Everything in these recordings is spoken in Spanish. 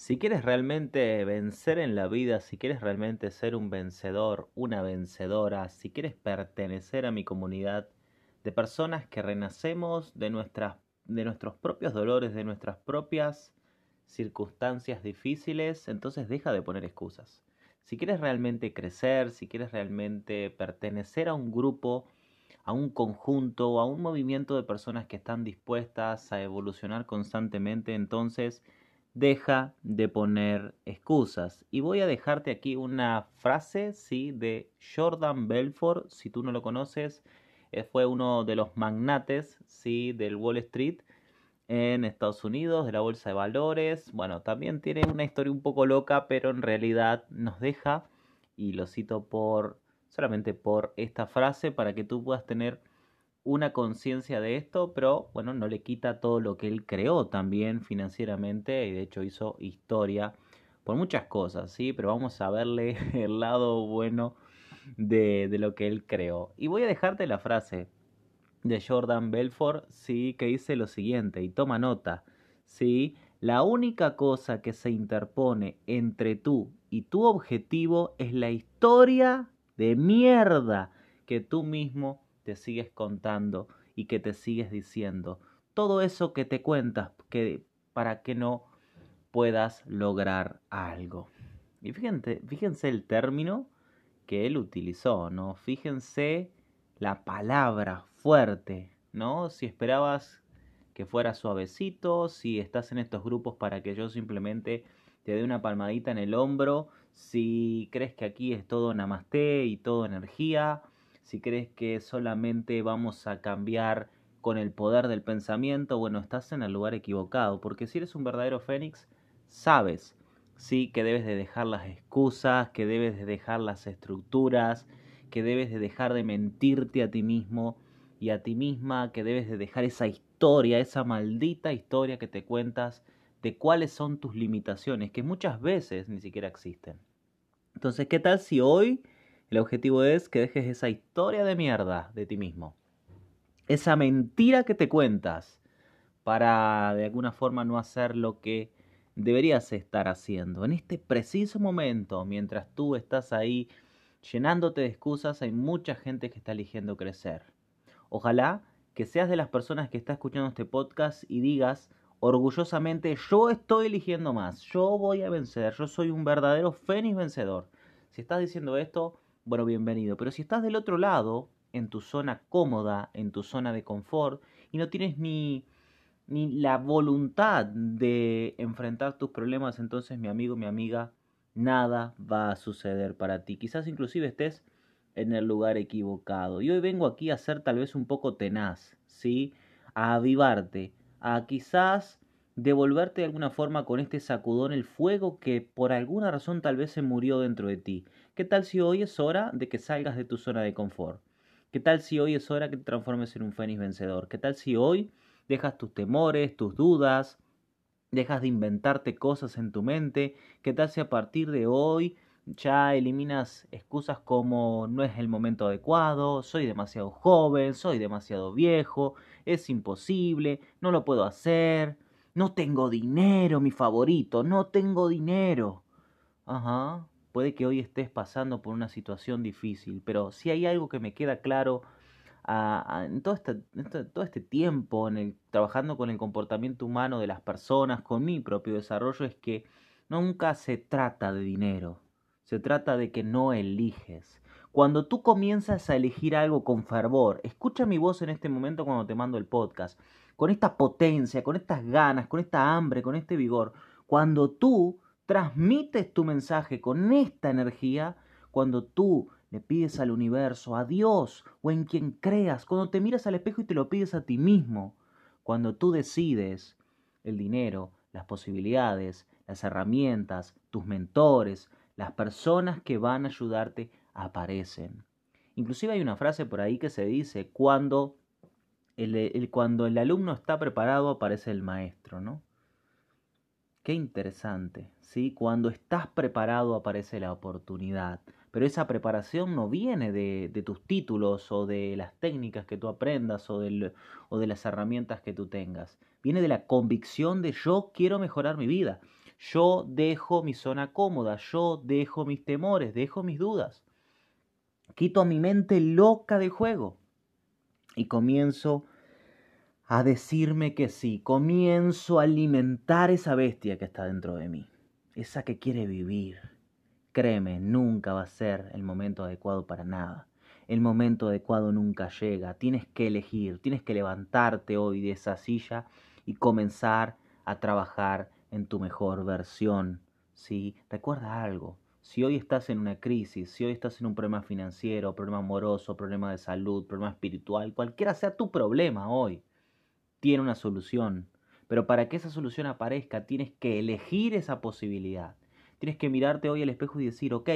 Si quieres realmente vencer en la vida, si quieres realmente ser un vencedor, una vencedora, si quieres pertenecer a mi comunidad de personas que renacemos de, nuestras, de nuestros propios dolores, de nuestras propias circunstancias difíciles, entonces deja de poner excusas. Si quieres realmente crecer, si quieres realmente pertenecer a un grupo, a un conjunto, a un movimiento de personas que están dispuestas a evolucionar constantemente, entonces deja de poner excusas. Y voy a dejarte aquí una frase, sí, de Jordan Belfort, si tú no lo conoces, eh, fue uno de los magnates, sí, del Wall Street en Estados Unidos, de la bolsa de valores. Bueno, también tiene una historia un poco loca, pero en realidad nos deja, y lo cito por solamente por esta frase para que tú puedas tener una conciencia de esto, pero bueno, no le quita todo lo que él creó también financieramente y de hecho hizo historia por muchas cosas, ¿sí? Pero vamos a verle el lado bueno de, de lo que él creó. Y voy a dejarte la frase de Jordan Belfort, sí, que dice lo siguiente, y toma nota, sí, la única cosa que se interpone entre tú y tu objetivo es la historia de mierda que tú mismo te sigues contando y que te sigues diciendo. Todo eso que te cuentas que, para que no puedas lograr algo. Y fíjense, fíjense el término que él utilizó, ¿no? Fíjense la palabra fuerte, ¿no? Si esperabas que fuera suavecito, si estás en estos grupos para que yo simplemente te dé una palmadita en el hombro, si crees que aquí es todo namaste y todo energía, si crees que solamente vamos a cambiar con el poder del pensamiento, bueno, estás en el lugar equivocado, porque si eres un verdadero fénix, sabes, sí, que debes de dejar las excusas, que debes de dejar las estructuras, que debes de dejar de mentirte a ti mismo y a ti misma, que debes de dejar esa historia, esa maldita historia que te cuentas de cuáles son tus limitaciones, que muchas veces ni siquiera existen. Entonces, ¿qué tal si hoy el objetivo es que dejes esa historia de mierda de ti mismo. Esa mentira que te cuentas para de alguna forma no hacer lo que deberías estar haciendo. En este preciso momento, mientras tú estás ahí llenándote de excusas, hay mucha gente que está eligiendo crecer. Ojalá que seas de las personas que está escuchando este podcast y digas orgullosamente, yo estoy eligiendo más, yo voy a vencer, yo soy un verdadero fénix vencedor. Si estás diciendo esto, bueno, bienvenido. Pero si estás del otro lado, en tu zona cómoda, en tu zona de confort, y no tienes ni, ni la voluntad de enfrentar tus problemas, entonces mi amigo, mi amiga, nada va a suceder para ti. Quizás inclusive estés en el lugar equivocado. Y hoy vengo aquí a ser tal vez un poco tenaz, ¿sí? A avivarte, a quizás devolverte de alguna forma con este sacudón el fuego que por alguna razón tal vez se murió dentro de ti. ¿Qué tal si hoy es hora de que salgas de tu zona de confort? ¿Qué tal si hoy es hora que te transformes en un fénix vencedor? ¿Qué tal si hoy dejas tus temores, tus dudas, dejas de inventarte cosas en tu mente? ¿Qué tal si a partir de hoy ya eliminas excusas como no es el momento adecuado, soy demasiado joven, soy demasiado viejo, es imposible, no lo puedo hacer, no tengo dinero, mi favorito, no tengo dinero. Ajá, puede que hoy estés pasando por una situación difícil, pero si hay algo que me queda claro en todo este, todo este tiempo en el, trabajando con el comportamiento humano de las personas, con mi propio desarrollo, es que nunca se trata de dinero, se trata de que no eliges. Cuando tú comienzas a elegir algo con fervor, escucha mi voz en este momento cuando te mando el podcast, con esta potencia, con estas ganas, con esta hambre, con este vigor, cuando tú transmites tu mensaje con esta energía cuando tú le pides al universo, a Dios o en quien creas, cuando te miras al espejo y te lo pides a ti mismo, cuando tú decides el dinero, las posibilidades, las herramientas, tus mentores, las personas que van a ayudarte aparecen. Inclusive hay una frase por ahí que se dice, cuando el, cuando el alumno está preparado aparece el maestro, ¿no? Qué interesante, ¿sí? Cuando estás preparado aparece la oportunidad, pero esa preparación no viene de, tus títulos o de las técnicas que tú aprendas o, o de las herramientas que tú tengas. Viene de la convicción de yo quiero mejorar mi vida, Yo dejo mi zona cómoda, yo dejo mis temores, dejo mis dudas. Quito mi mente loca de juego y comienzo a decirme que sí, comienzo a alimentar esa bestia que está dentro de mí, esa que quiere vivir. Créeme, nunca va a ser el momento adecuado para nada. El momento adecuado nunca llega. Tienes que elegir, tienes que levantarte hoy de esa silla y comenzar a trabajar en tu mejor versión. ¿sí? Recuerda algo, si hoy estás en una crisis, si hoy estás en un problema financiero, problema amoroso, problema de salud, problema espiritual, cualquiera sea tu problema hoy, tiene una solución. Pero para que esa solución aparezca, tienes que elegir esa posibilidad. Tienes que mirarte hoy al espejo y decir, ok,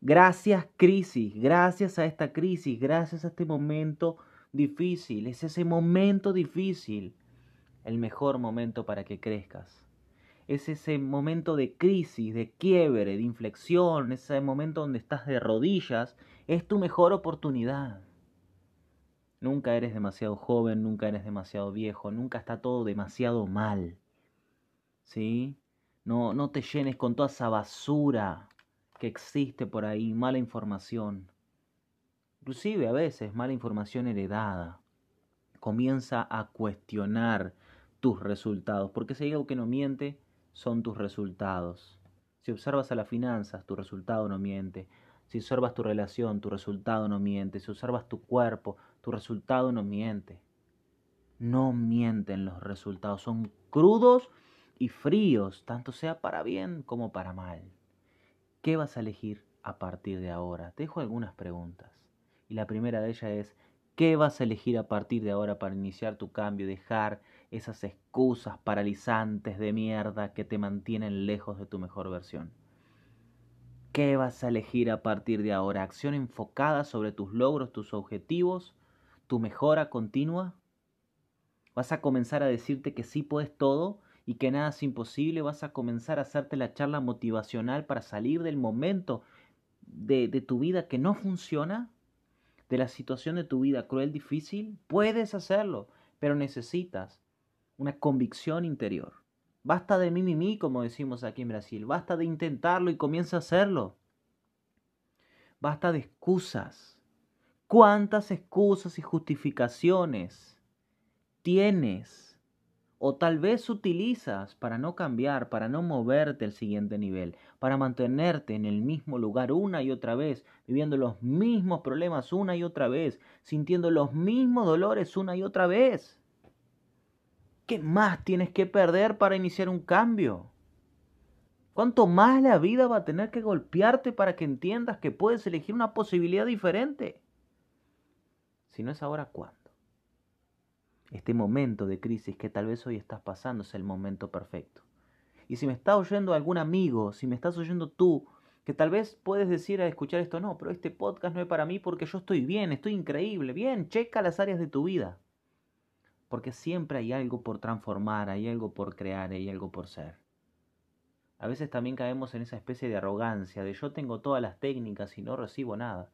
gracias crisis, gracias a esta crisis, gracias a este momento difícil, es ese momento difícil el mejor momento para que crezcas. Es ese momento de crisis, de quiebre, de inflexión, ese momento donde estás de rodillas, es tu mejor oportunidad. Nunca eres demasiado joven, nunca eres demasiado viejo, nunca está todo demasiado mal. ¿Sí? No, no te llenes con toda esa basura que existe por ahí, mala información. Inclusive a veces mala información heredada. Comienza a cuestionar tus resultados, porque si algo que no miente, son tus resultados. Si observas a las finanzas, tu resultado no miente. Si observas tu relación, tu resultado no miente. Si observas tu cuerpo, tu resultado no miente. No mienten los resultados, son crudos y fríos, tanto sea para bien como para mal. ¿Qué vas a elegir a partir de ahora? Te dejo algunas preguntas. Y la primera de ellas es, ¿qué vas a elegir a partir de ahora para iniciar tu cambio y dejar esas excusas paralizantes de mierda que te mantienen lejos de tu mejor versión? ¿Qué vas a elegir a partir de ahora? ¿Acción enfocada sobre tus logros, tus objetivos? tu mejora continua? ¿Vas a comenzar a decirte que sí puedes todo y que nada es imposible? ¿Vas a comenzar a hacerte la charla motivacional para salir del momento de, tu vida que no funciona? ¿De la situación de tu vida cruel, difícil? Puedes hacerlo, pero necesitas una convicción interior. Basta de mí, como decimos aquí en Brasil. Basta de intentarlo y comienza a hacerlo. Basta de excusas. ¿Cuántas excusas y justificaciones tienes o tal vez utilizas para no cambiar, para no moverte al siguiente nivel, para mantenerte en el mismo lugar una y otra vez, viviendo los mismos problemas una y otra vez, sintiendo los mismos dolores una y otra vez? ¿Qué más tienes que perder para iniciar un cambio? ¿Cuánto más la vida va a tener que golpearte para que entiendas que puedes elegir una posibilidad diferente? Si no es ahora, ¿cuándo? Este momento de crisis que tal vez hoy estás pasando es el momento perfecto. Y si me está oyendo algún amigo, si me estás oyendo tú, que tal vez puedes decir a escuchar esto, no, pero este podcast no es para mí porque yo estoy bien, estoy increíble, bien, checa las áreas de tu vida. Porque siempre hay algo por transformar, hay algo por crear, hay algo por ser. A veces también caemos en esa especie de arrogancia, de yo tengo todas las técnicas y no recibo nada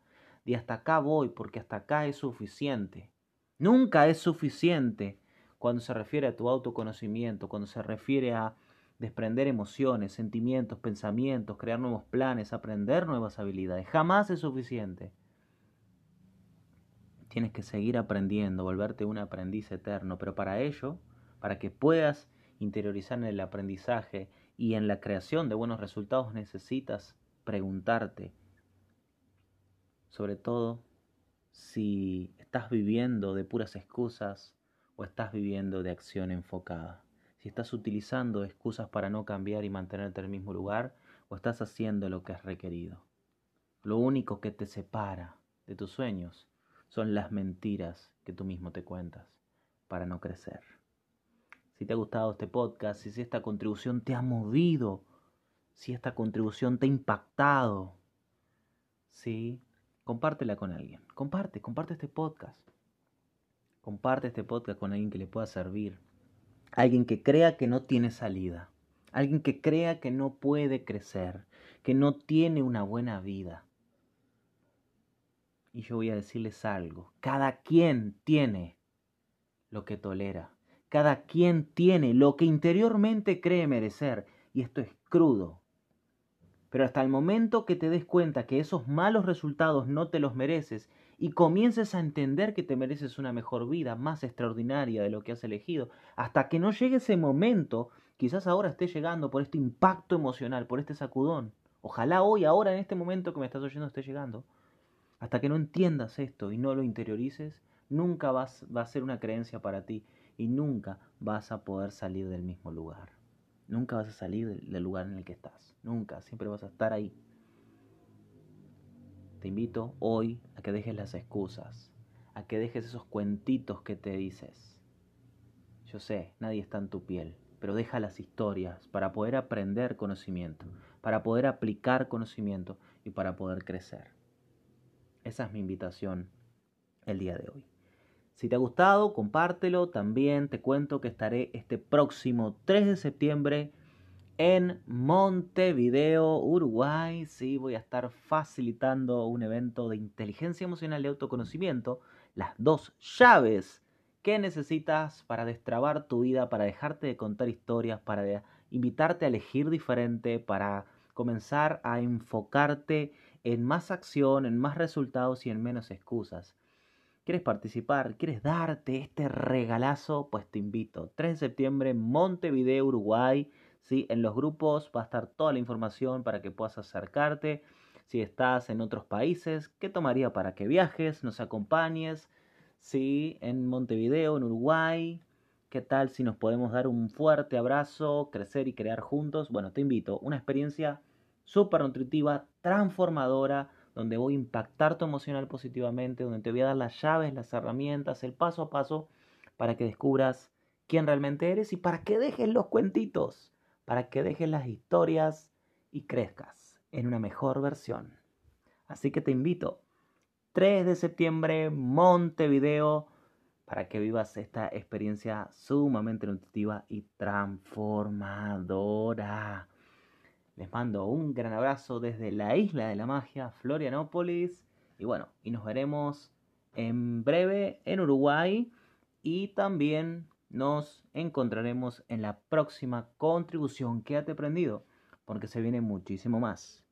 y hasta acá voy porque hasta acá es suficiente. Nunca es suficiente cuando se refiere a tu autoconocimiento, cuando se refiere a desprender emociones, sentimientos, pensamientos, crear nuevos planes, aprender nuevas habilidades. Jamás es suficiente. Tienes que seguir aprendiendo, volverte un aprendiz eterno, pero para ello, para que puedas interiorizar en el aprendizaje y en la creación de buenos resultados, necesitas preguntarte sobre todo si estás viviendo de puras excusas o estás viviendo de acción enfocada. Si estás utilizando excusas para no cambiar y mantenerte en el mismo lugar o estás haciendo lo que es requerido. Lo único que te separa de tus sueños son las mentiras que tú mismo te cuentas para no crecer. Si te ha gustado este podcast, si esta contribución te ha movido, si esta contribución te ha impactado, ¿sí? compártela con alguien. Comparte, comparte este podcast. Comparte este podcast con alguien que le pueda servir. Alguien que crea que no tiene salida. Alguien que crea que no puede crecer, que no tiene una buena vida. Y yo voy a decirles algo. Cada quien tiene lo que tolera. Cada quien tiene lo que interiormente cree merecer. y esto es crudo. Pero hasta el momento que te des cuenta que esos malos resultados no te los mereces y comiences a entender que te mereces una mejor vida, más extraordinaria de lo que has elegido, hasta que no llegue ese momento, quizás ahora esté llegando por este impacto emocional, por este sacudón. Ojalá hoy, ahora, en este momento que me estás oyendo, esté llegando. Hasta que no entiendas esto y no lo interiorices, nunca vas, va a ser una creencia para ti y nunca vas a poder salir del mismo lugar. Nunca vas a salir del lugar en el que estás. Nunca, siempre vas a estar ahí. Te invito hoy a que dejes las excusas, a que dejes esos cuentitos que te dices. Yo sé, nadie está en tu piel, pero deja las historias para poder aprender conocimiento, para poder aplicar conocimiento y para poder crecer. Esa es mi invitación el día de hoy. Si te ha gustado, compártelo. También te cuento que estaré este próximo 3 de septiembre en Montevideo, Uruguay. Sí, voy a estar facilitando un evento de inteligencia emocional y autoconocimiento. Las dos llaves que necesitas para destrabar tu vida, para dejarte de contar historias, para invitarte a elegir diferente, para comenzar a enfocarte en más acción, en más resultados y en menos excusas. ¿Quieres participar? ¿Quieres darte este regalazo? Pues te invito. 3 de septiembre, Montevideo, Uruguay. ¿sí? En los grupos va a estar toda la información para que puedas acercarte. Si estás en otros países, ¿qué tomaría para que viajes, nos acompañes? ¿Sí? En Montevideo, en Uruguay. ¿Qué tal si nos podemos dar un fuerte abrazo, crecer y crear juntos? Bueno, te invito. Una experiencia súper nutritiva, transformadora donde voy a impactar tu emocional positivamente, donde te voy a dar las llaves, las herramientas, el paso a paso para que descubras quién realmente eres y para que dejes los cuentitos, para que dejes las historias y crezcas en una mejor versión. Así que te invito, 3 de septiembre, Montevideo, para que vivas esta experiencia sumamente nutritiva y transformadora. Les mando un gran abrazo desde la isla de la magia, Florianópolis. Y bueno, y nos veremos en breve en Uruguay y también nos encontraremos en la próxima contribución. Quédate prendido porque se viene muchísimo más.